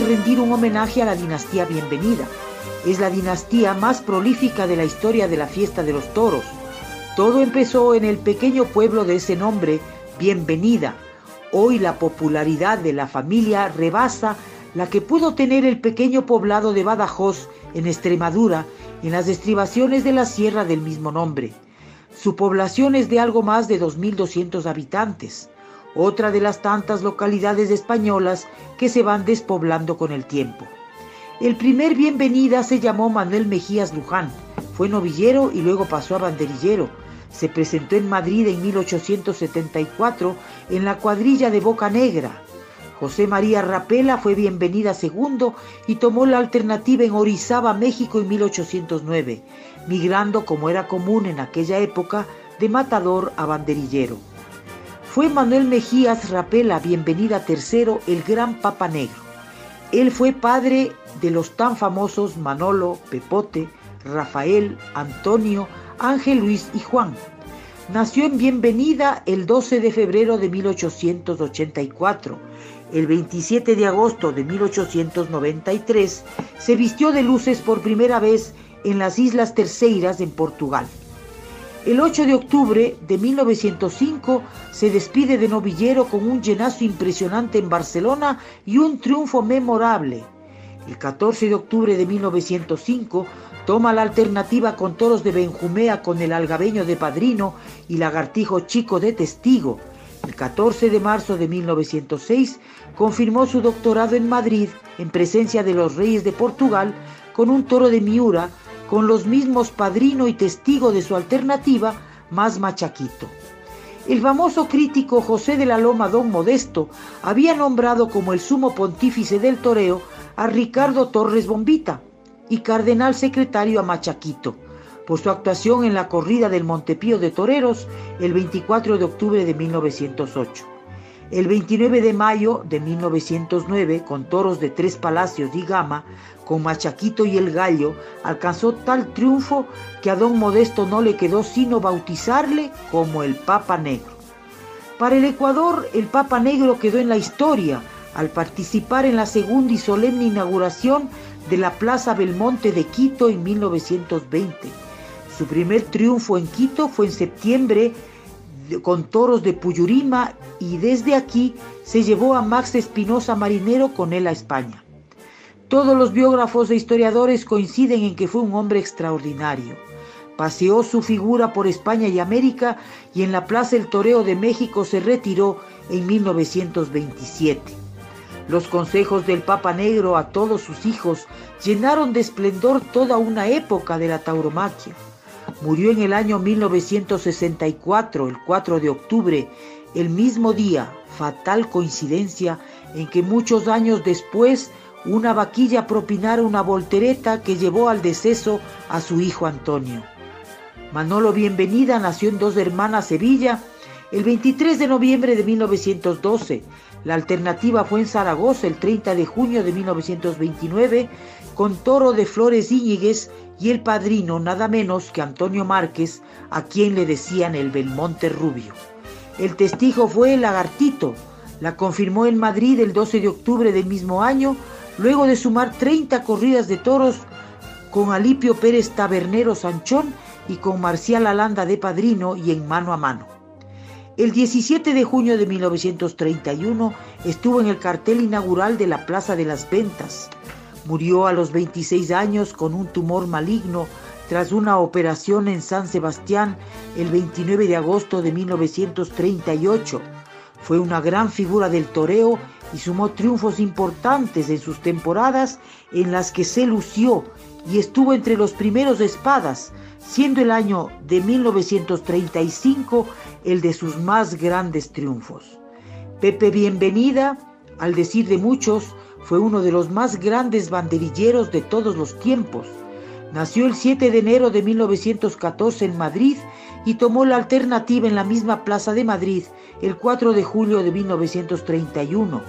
Rendir un homenaje a la dinastía Bienvenida. Es la dinastía más prolífica de la historia de la fiesta de los toros. Todo empezó en el pequeño pueblo de ese nombre, Bienvenida. Hoy la popularidad de la familia rebasa la que pudo tener el pequeño poblado de Badajoz en Extremadura en las estribaciones de la sierra del mismo nombre. Su población es de algo más de 2.200 habitantes, otra de las tantas localidades españolas que se van despoblando con el tiempo. El primer bienvenida se llamó Manuel Mejías Luján, fue novillero y luego pasó a banderillero. Se presentó en Madrid en 1874 en la cuadrilla de Boca Negra, José María Rapela fue bienvenida segundo y tomó la alternativa en Orizaba, México en 1809, migrando como era común en aquella época de matador a banderillero. Fue Manuel Mejías Rapela, bienvenida tercero, el gran Papa Negro. Él fue padre de los tan famosos Manolo, Pepote, Rafael, Antonio, Ángel Luis y Juan. Nació en Bienvenida el 12 de febrero de 1884 el 27 de agosto de 1893, se vistió de luces por primera vez en las Islas Terceiras en Portugal. El 8 de octubre de 1905 se despide de novillero con un llenazo impresionante en Barcelona y un triunfo memorable. El 14 de octubre de 1905 toma la alternativa con toros de Benjumea con el algabeño de padrino y lagartijo chico de testigo el 14 de marzo de 1906 confirmó su doctorado en Madrid en presencia de los reyes de Portugal con un toro de Miura con los mismos padrino y testigo de su alternativa más machaquito. El famoso crítico José de la Loma Don Modesto había nombrado como el sumo pontífice del toreo a Ricardo Torres Bombita y cardenal secretario a Machaquito, por su actuación en la corrida del Montepío de Toreros el 24 de octubre de 1908. El 29 de mayo de 1909, con toros de tres palacios y gama, con Machaquito y el Gallo, alcanzó tal triunfo que a don Modesto no le quedó sino bautizarle como el Papa Negro. Para el Ecuador, el Papa Negro quedó en la historia al participar en la segunda y solemne inauguración de la Plaza Belmonte de Quito en 1920 su primer triunfo en Quito fue en septiembre con toros de Puyurima y desde aquí se llevó a Max Espinosa Marinero con él a España. Todos los biógrafos e historiadores coinciden en que fue un hombre extraordinario. Paseó su figura por España y América y en la Plaza El Toreo de México se retiró en 1927. Los consejos del Papa Negro a todos sus hijos llenaron de esplendor toda una época de la tauromaquia. Murió en el año 1964, el 4 de octubre, el mismo día, fatal coincidencia, en que muchos años después una vaquilla propinara una voltereta que llevó al deceso a su hijo Antonio. Manolo Bienvenida nació en Dos Hermanas, Sevilla, el 23 de noviembre de 1912. La alternativa fue en Zaragoza el 30 de junio de 1929 con Toro de Flores Íñiguez y el padrino nada menos que Antonio Márquez, a quien le decían el Belmonte Rubio. El testigo fue el Lagartito, la confirmó en Madrid el 12 de octubre del mismo año, luego de sumar 30 corridas de toros con Alipio Pérez Tabernero Sanchón y con Marcial Alanda de padrino y en mano a mano. El 17 de junio de 1931 estuvo en el cartel inaugural de la Plaza de las Ventas, Murió a los 26 años con un tumor maligno tras una operación en San Sebastián el 29 de agosto de 1938. Fue una gran figura del toreo y sumó triunfos importantes en sus temporadas en las que se lució y estuvo entre los primeros de espadas, siendo el año de 1935 el de sus más grandes triunfos. Pepe Bienvenida, al decir de muchos, fue uno de los más grandes banderilleros de todos los tiempos. Nació el 7 de enero de 1914 en Madrid y tomó la alternativa en la misma Plaza de Madrid el 4 de julio de 1931,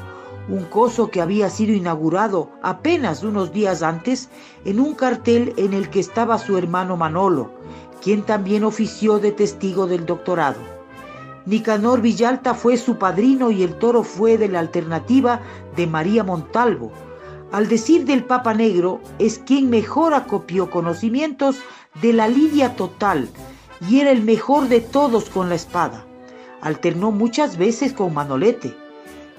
un coso que había sido inaugurado apenas unos días antes en un cartel en el que estaba su hermano Manolo, quien también ofició de testigo del doctorado. Nicanor Villalta fue su padrino y el toro fue de la alternativa de María Montalvo. Al decir del Papa Negro, es quien mejor acopió conocimientos de la lidia total y era el mejor de todos con la espada. Alternó muchas veces con Manolete.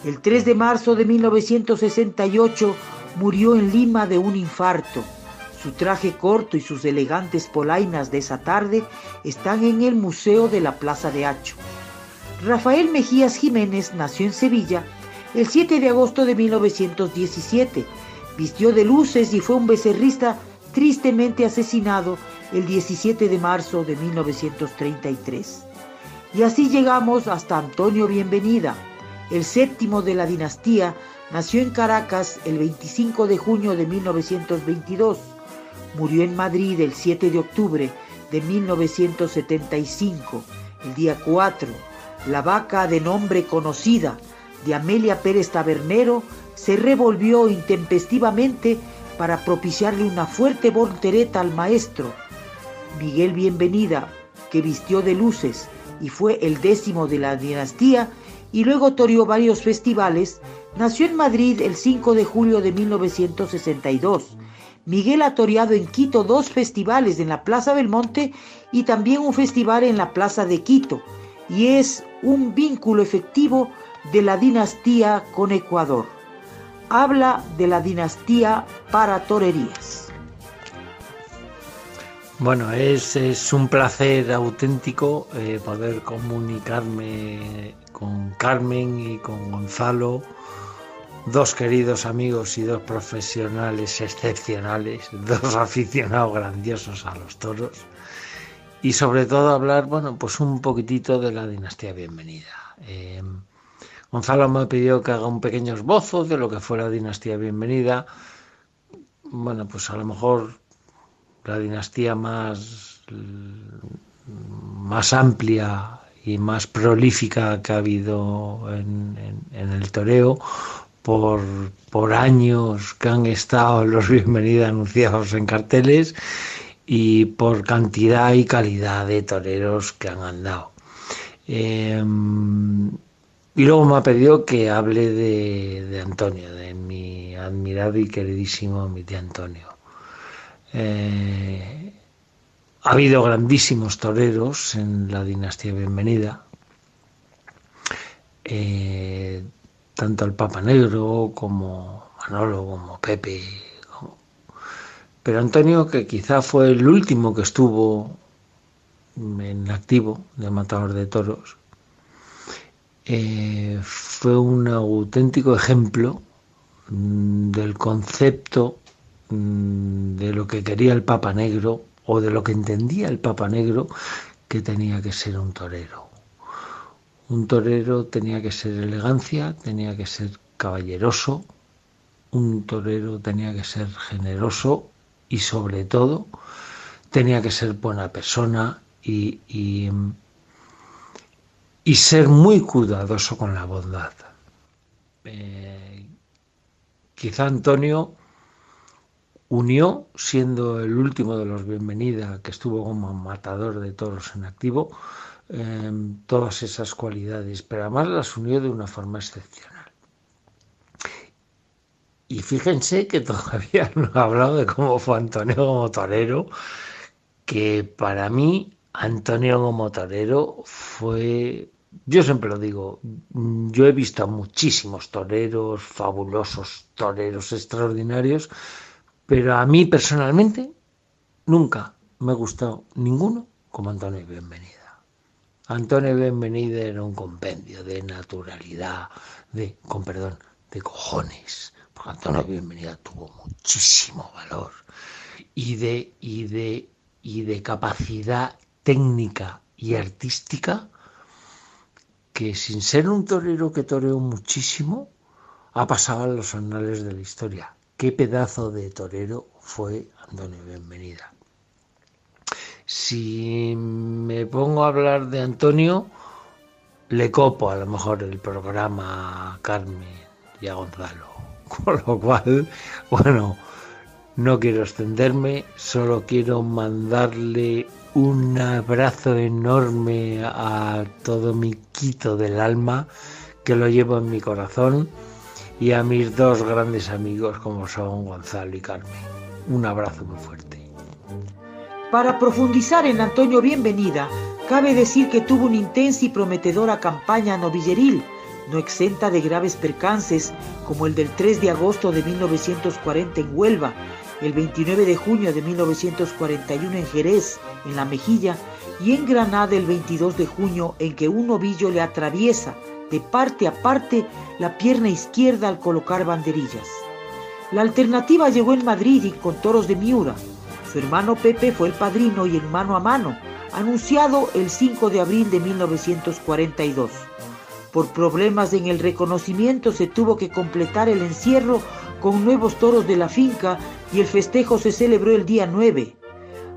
El 3 de marzo de 1968 murió en Lima de un infarto. Su traje corto y sus elegantes polainas de esa tarde están en el Museo de la Plaza de Hacho. Rafael Mejías Jiménez nació en Sevilla el 7 de agosto de 1917. Vistió de luces y fue un becerrista tristemente asesinado el 17 de marzo de 1933. Y así llegamos hasta Antonio Bienvenida, el séptimo de la dinastía, nació en Caracas el 25 de junio de 1922. Murió en Madrid el 7 de octubre de 1975, el día 4. La vaca de nombre conocida de Amelia Pérez Tabernero se revolvió intempestivamente para propiciarle una fuerte voltereta al maestro. Miguel Bienvenida, que vistió de luces y fue el décimo de la dinastía y luego toreó varios festivales, nació en Madrid el 5 de julio de 1962. Miguel ha toreado en Quito dos festivales en la Plaza Belmonte y también un festival en la Plaza de Quito, y es un vínculo efectivo de la dinastía con Ecuador. Habla de la dinastía para torerías. Bueno, es, es un placer auténtico eh, poder comunicarme con Carmen y con Gonzalo, dos queridos amigos y dos profesionales excepcionales, dos aficionados grandiosos a los toros y sobre todo hablar, bueno, pues un poquitito de la dinastía bienvenida. Eh, Gonzalo me pidió que haga un pequeño esbozo de lo que fue la dinastía bienvenida. Bueno, pues a lo mejor la dinastía más, más amplia y más prolífica que ha habido en, el toreo por, por, años que han estado los bienvenidos anunciados en carteles y por cantidad y calidad de toreros que han andado. Em, y luego me ha pedido que hable de, Antonio, de mi admirado y queridísimo mi tío Antonio. Eh, ha habido grandísimos toreros en la dinastía Bienvenida, eh, tanto el Papa Negro como Manolo, como Pepe, pero Antonio, que quizá fue el último que estuvo en activo de matador de toros, eh, fue un auténtico ejemplo mm, del concepto de lo que quería el Papa Negro o de lo que entendía el Papa Negro que tenía que ser un torero. Un torero tenía que ser elegancia, tenía que ser caballeroso, un torero tenía que ser generoso y sobre todo tenía que ser buena persona y, y, ser muy cuidadoso con la bondad. Eh, quizá Antonio unió, siendo el último de los bienvenida que estuvo como matador de toros en activo, eh, todas esas cualidades, pero además las unió de una forma excepcional. Y fíjense que todavía no he hablado de cómo fue Antonio como torero, que para mí Antonio como torero fue, yo siempre lo digo, yo he visto a muchísimos toreros, fabulosos toreros extraordinarios, pero a mí personalmente nunca me ha gustado ninguno como Antonio Bienvenida. Antonio Bienvenida era un compendio de naturalidad, de, con perdón, de cojones Antonio Bienvenida tuvo muchísimo valor y de, y de, y de capacidad técnica y artística que sin ser un torero que toreó muchísimo, ha pasado en los anales de la historia. Qué pedazo de torero fue Antonio Bienvenida. Si me pongo a hablar de Antonio, le copo a lo mejor el programa a Carmen y a Gonzalo. Con lo cual, bueno, no quiero extenderme, solo quiero mandarle un abrazo enorme a todo mi quito del alma, que lo llevo en mi corazón, y a mis dos grandes amigos como son Gonzalo y Carmen. Un abrazo muy fuerte. Para profundizar en Antonio Bienvenida, cabe decir que tuvo una intensa y prometedora campaña novilleril, no exenta de graves percances, como el del 3 de agosto de 1940 en Huelva, el 29 de junio de 1941 en Jerez, en La Mejilla, y en Granada el 22 de junio en que un novillo le atraviesa de parte a parte la pierna izquierda al colocar banderillas. La alternativa llegó en Madrid y con toros de Miura, su hermano Pepe fue el padrino y en mano a mano, anunciado el 5 de abril de 1942. Por problemas en el reconocimiento se tuvo que completar el encierro con nuevos toros de la finca y el festejo se celebró el día 9.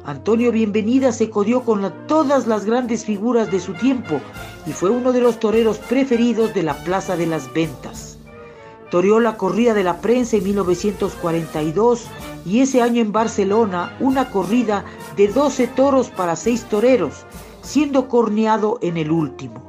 Antonio Bienvenida se codió con todas las grandes figuras de su tiempo y fue uno de los toreros preferidos de la Plaza de las Ventas. Toreó la corrida de la prensa en 1942 y ese año en Barcelona una corrida de 12 toros para 6 toreros, siendo corneado en el último.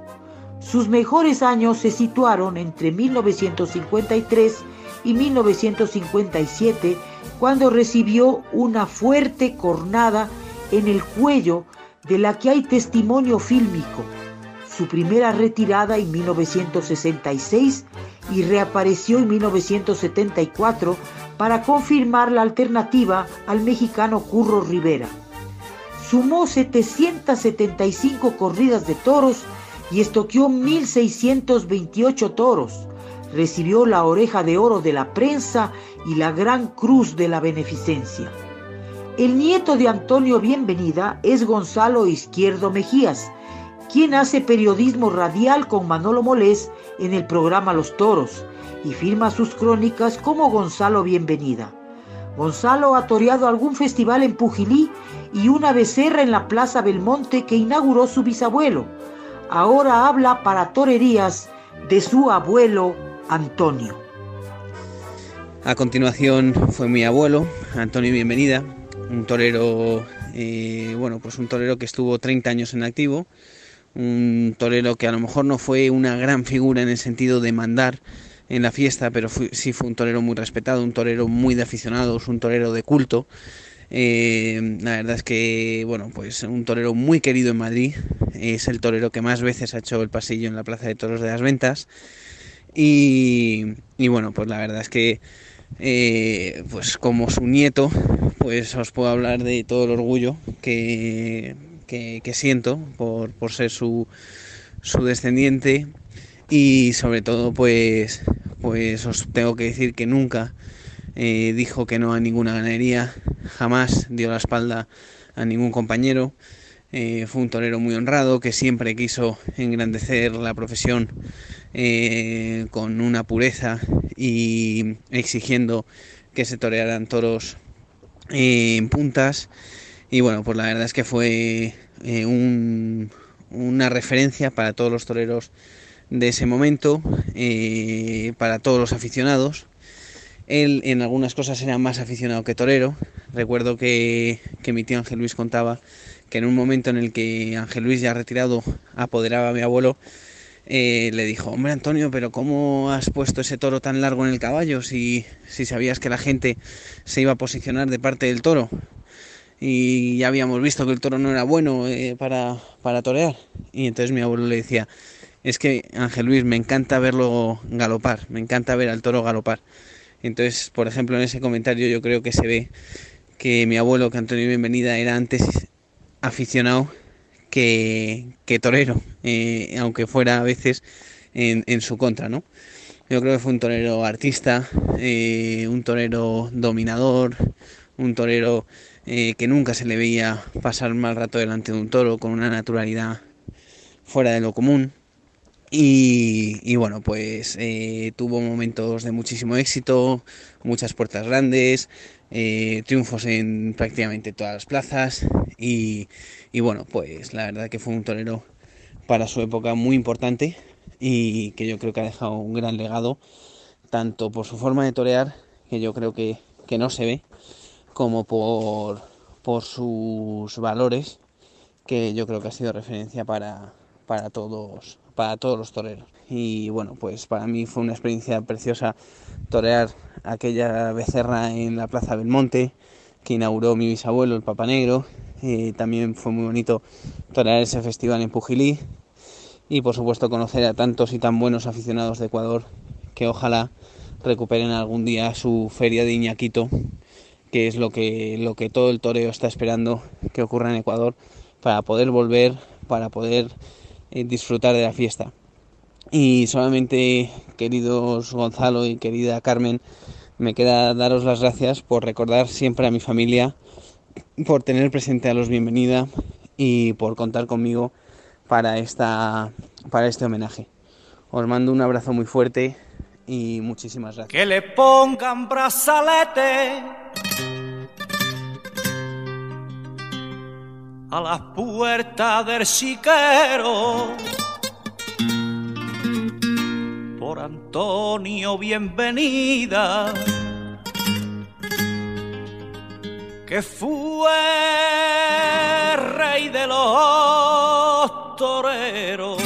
Sus mejores años se situaron entre 1953 y 1957, cuando recibió una fuerte cornada en el cuello de la que hay testimonio fílmico. Su primera retirada en 1966 y reapareció en 1974 para confirmar la alternativa al mexicano Curro Rivera. Sumó 775 corridas de toros y estoqueó 1.628 toros. Recibió la oreja de oro de la prensa y la gran cruz de la beneficencia. El nieto de Antonio Bienvenida es Gonzalo Izquierdo Mejías, quien hace periodismo radial con Manolo Molés en el programa Los Toros y firma sus crónicas como Gonzalo Bienvenida. Gonzalo ha toreado algún festival en Pujilí y una becerra en la Plaza Belmonte que inauguró su bisabuelo. Ahora habla para torerías de su abuelo Antonio. A continuación fue mi abuelo, Antonio Bienvenida, un torero, eh, bueno, pues un torero que estuvo 30 años en activo, un torero que a lo mejor no fue una gran figura en el sentido de mandar en la fiesta, pero sí fue un torero muy respetado, un torero muy de aficionados, un torero de culto. Eh, la verdad es que, bueno, pues un torero muy querido en Madrid, es el torero que más veces ha hecho el pasillo en la Plaza de Toros de las Ventas. Y, bueno, pues la verdad es que, eh, pues como su nieto, pues os puedo hablar de todo el orgullo que que, siento por, ser su, su, descendiente y sobre todo pues, pues os tengo que decir que nunca eh, dijo que no a ninguna ganadería, jamás dio la espalda a ningún compañero. Eh, fue un torero muy honrado que siempre quiso engrandecer la profesión eh, con una pureza y exigiendo que se torearan toros en puntas y bueno, pues la verdad es que fue eh, una referencia para todos los toreros de ese momento, eh, para todos los aficionados. Él en algunas cosas era más aficionado que torero. Recuerdo que, mi tío Ángel Luis contaba que en un momento en el que Ángel Luis ya retirado apoderaba a mi abuelo, eh, le dijo, hombre Antonio, pero ¿cómo has puesto ese toro tan largo en el caballo si, si sabías que la gente se iba a posicionar de parte del toro? y ya habíamos visto que el toro no era bueno eh, para, para torear. Y entonces mi abuelo le decía, es que Ángel Luis, me encanta verlo galopar, me encanta ver al toro galopar. Entonces, por ejemplo, en ese comentario yo creo que se ve que mi abuelo, que Antonio Bienvenida, era antes aficionado que, torero, eh, aunque fuera a veces en, en, su contra, ¿no? Yo creo que fue un torero artista, eh, un torero dominador, un torero eh, que nunca se le veía pasar mal rato delante de un toro con una naturalidad fuera de lo común. Y, bueno, pues eh, tuvo momentos de muchísimo éxito, muchas puertas grandes, eh, triunfos en prácticamente todas las plazas y, bueno, pues la verdad que fue un torero para su época muy importante y que yo creo que ha dejado un gran legado, tanto por su forma de torear, que yo creo que, no se ve, como por, por sus valores, que yo creo que ha sido referencia para, para todos para todos los toreros. Y bueno, pues para mí fue una experiencia preciosa torear aquella becerra en la Plaza Belmonte que inauguró mi bisabuelo, el Papa Negro. también fue muy bonito torear ese festival en Pujilí y por supuesto conocer a tantos y tan buenos aficionados de Ecuador que ojalá recuperen algún día su feria de Iñaquito, que es lo que, lo que todo el toreo está esperando que ocurra en Ecuador para poder volver, para poder eh, disfrutar de la fiesta. Y solamente, queridos Gonzalo y querida Carmen, me queda daros las gracias por recordar siempre a mi familia, por tener presente a los bienvenida y por contar conmigo para, esta, para este homenaje. Os mando un abrazo muy fuerte y muchísimas gracias. Que le pongan brazalete a las puertas del chiquero. Por Antonio, bienvenida. Que fue rey de los toreros.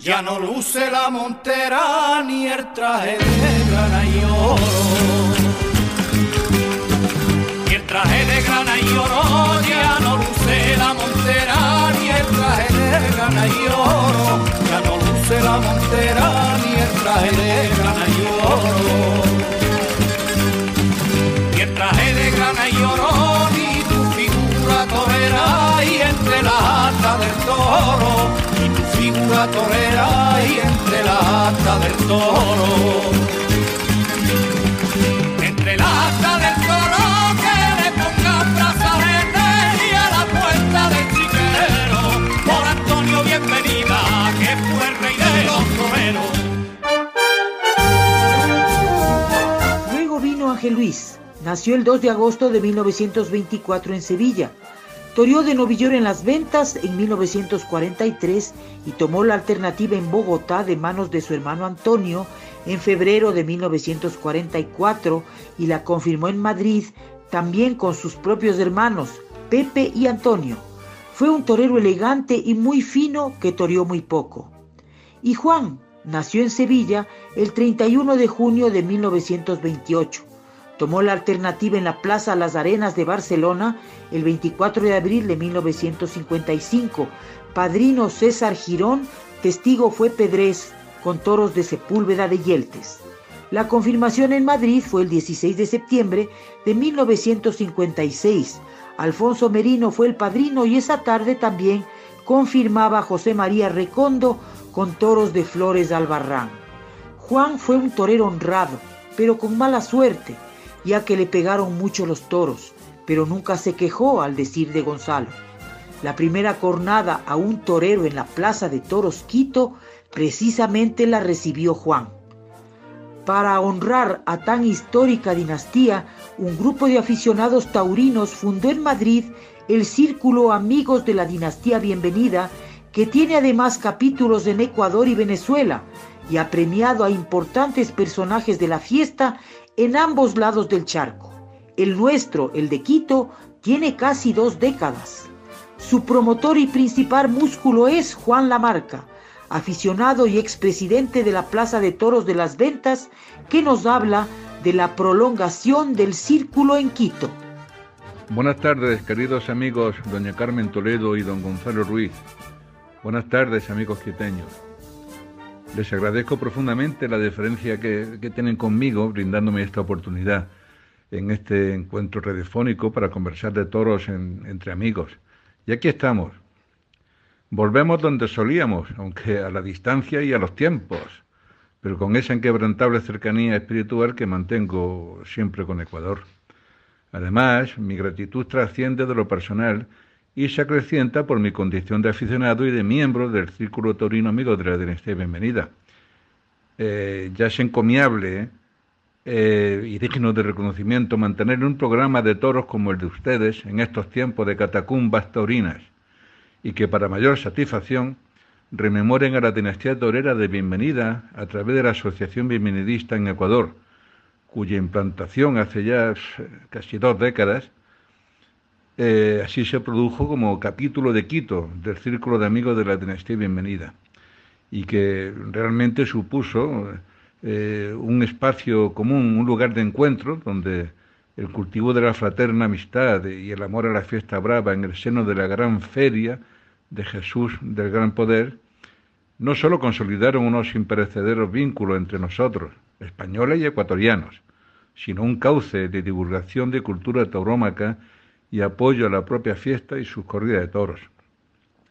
Ya no luce la montera ni el traje de grana y oro grana y oro, ya no luce la montera, ni el traje de grana y oro, ya no luce la montera, ni el traje de grana y oro. Ni el traje de grana y oro, ni tu figura torera, y entre la ata del toro, ni tu figura torera, y entre la ata del toro. Luego vino Ángel Luis. Nació el 2 de agosto de 1924 en Sevilla. Torió de novillero en las ventas en 1943 y tomó la alternativa en Bogotá de manos de su hermano Antonio en febrero de 1944 y la confirmó en Madrid también con sus propios hermanos Pepe y Antonio. Fue un torero elegante y muy fino que toreó muy poco. Y Juan nació en Sevilla el 31 de junio de 1928. Tomó la alternativa en la Plaza Las Arenas de Barcelona el 24 de abril de 1955. Padrino César Girón, testigo fue Pedrés, con toros de Sepúlveda de Yeltes. La confirmación en Madrid fue el 16 de septiembre de 1956. Alfonso Merino fue el padrino y esa tarde también confirmaba José María Recondo con toros de Flores Albarrán. Juan fue un torero honrado, pero con mala suerte, ya que le pegaron mucho los toros, pero nunca se quejó al decir de Gonzalo. La primera cornada a un torero en la Plaza de Toros Quito precisamente la recibió Juan. Para honrar a tan histórica dinastía, un grupo de aficionados taurinos fundó en Madrid el Círculo Amigos de la Dinastía Bienvenida, que tiene además capítulos en Ecuador y Venezuela, y ha premiado a importantes personajes de la fiesta en ambos lados del charco. El nuestro, el de Quito, tiene casi dos décadas. Su promotor y principal músculo es Juan Lamarca, aficionado y expresidente de la Plaza de Toros de las Ventas, que nos habla de la prolongación del círculo en Quito. Buenas tardes, queridos amigos, doña Carmen Toledo y don Gonzalo Ruiz. Buenas tardes, amigos quiteños. Les agradezco profundamente la deferencia que, tienen conmigo, brindándome esta oportunidad en este encuentro radiofónico para conversar de toros entre amigos. Y aquí estamos, Volvemos donde solíamos, aunque a la distancia y a los tiempos, pero con esa inquebrantable cercanía espiritual que mantengo siempre con Ecuador. Además, mi gratitud trasciende de lo personal y se acrecienta por mi condición de aficionado y de miembro del Círculo Taurino Amigo de la Dinastía Bienvenida. Eh, ya es encomiable eh, y digno de reconocimiento mantener un programa de toros como el de ustedes en estos tiempos de catacumbas taurinas y que para mayor satisfacción rememoren a la dinastía torera de Bienvenida a través de la Asociación Bienvenidista en Ecuador, cuya implantación hace ya casi dos décadas eh, así se produjo como capítulo de Quito del Círculo de Amigos de la Dinastía Bienvenida y que realmente supuso eh, un espacio común, un lugar de encuentro donde el cultivo de la fraterna amistad y el amor a la fiesta brava en el seno de la gran feria de Jesús del Gran Poder, no sólo consolidaron unos imperecederos vínculos entre nosotros, españoles y ecuatorianos, sino un cauce de divulgación de cultura taurómaca y apoyo a la propia fiesta y sus corridas de toros.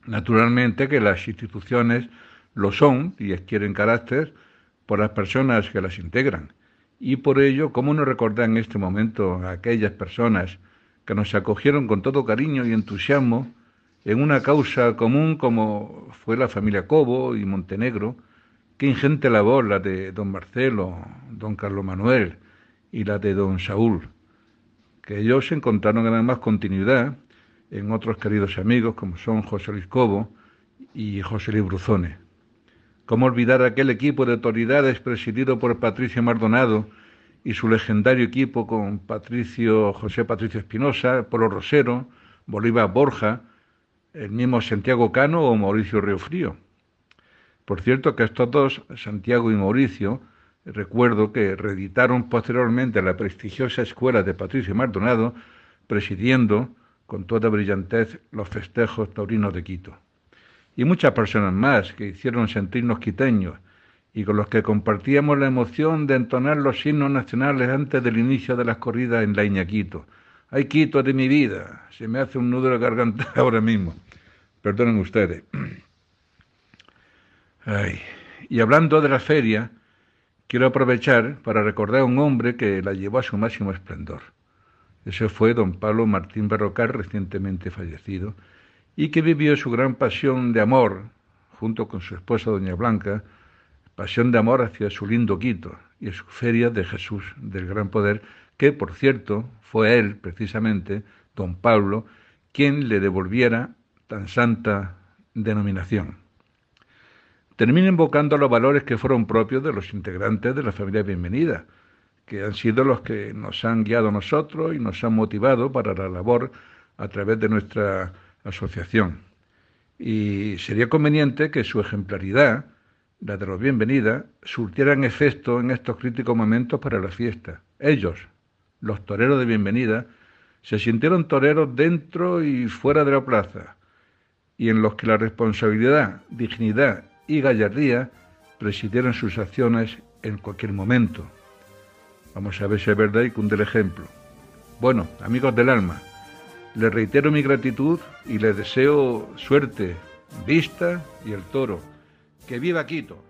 Naturalmente que las instituciones lo son y adquieren carácter por las personas que las integran. Y por ello, ¿cómo no recordar en este momento a aquellas personas que nos acogieron con todo cariño y entusiasmo en una causa común como fue la familia Cobo y Montenegro? Qué ingente labor la de don Marcelo, don Carlos Manuel y la de don Saúl que ellos encontraron además continuidad en otros queridos amigos como son José Luis Cobo y José Luis Bruzone. ¿Cómo olvidar aquel equipo de autoridades presidido por Patricio Mardonado y su legendario equipo con Patricio José Patricio Espinosa, Polo Rosero, Bolívar Borja, el mismo Santiago Cano o Mauricio Frío? Por cierto que estos dos, Santiago y Mauricio, Recuerdo que reeditaron posteriormente la prestigiosa escuela de Patricio Maldonado, presidiendo con toda brillantez los festejos taurinos de Quito. Y muchas personas más que hicieron sentirnos quiteños y con los que compartíamos la emoción de entonar los himnos nacionales antes del inicio de las corridas en la Iñaquito. ¡Ay, Quito de mi vida! Se me hace un nudo de garganta ahora mismo. Perdonen ustedes. Ay. Y hablando de la feria, quiero aprovechar para recordar a un hombre que la llevó a su máximo esplendor. Ese fue don Pablo Martín Berrocal, recientemente fallecido, y que vivió su gran pasión de amor, junto con su esposa doña Blanca, pasión de amor hacia su lindo Quito y su feria de Jesús del Gran Poder, que, por cierto, fue él, precisamente, don Pablo, quien le devolviera tan santa denominación termina invocando los valores que fueron propios de los integrantes de la familia Bienvenida, que han sido los que nos han guiado a nosotros y nos han motivado para la labor a través de nuestra asociación. Y sería conveniente que su ejemplaridad, la de los Bienvenida, surtieran efecto en estos críticos momentos para la fiesta. Ellos, los toreros de Bienvenida, se sintieron toreros dentro y fuera de la plaza, y en los que la responsabilidad, dignidad y gallardía presidieron sus acciones en cualquier momento. Vamos a ver si es verdad y cunde el ejemplo. Bueno, amigos del alma, les reitero mi gratitud y les deseo suerte, vista y el toro. ¡Que viva Quito!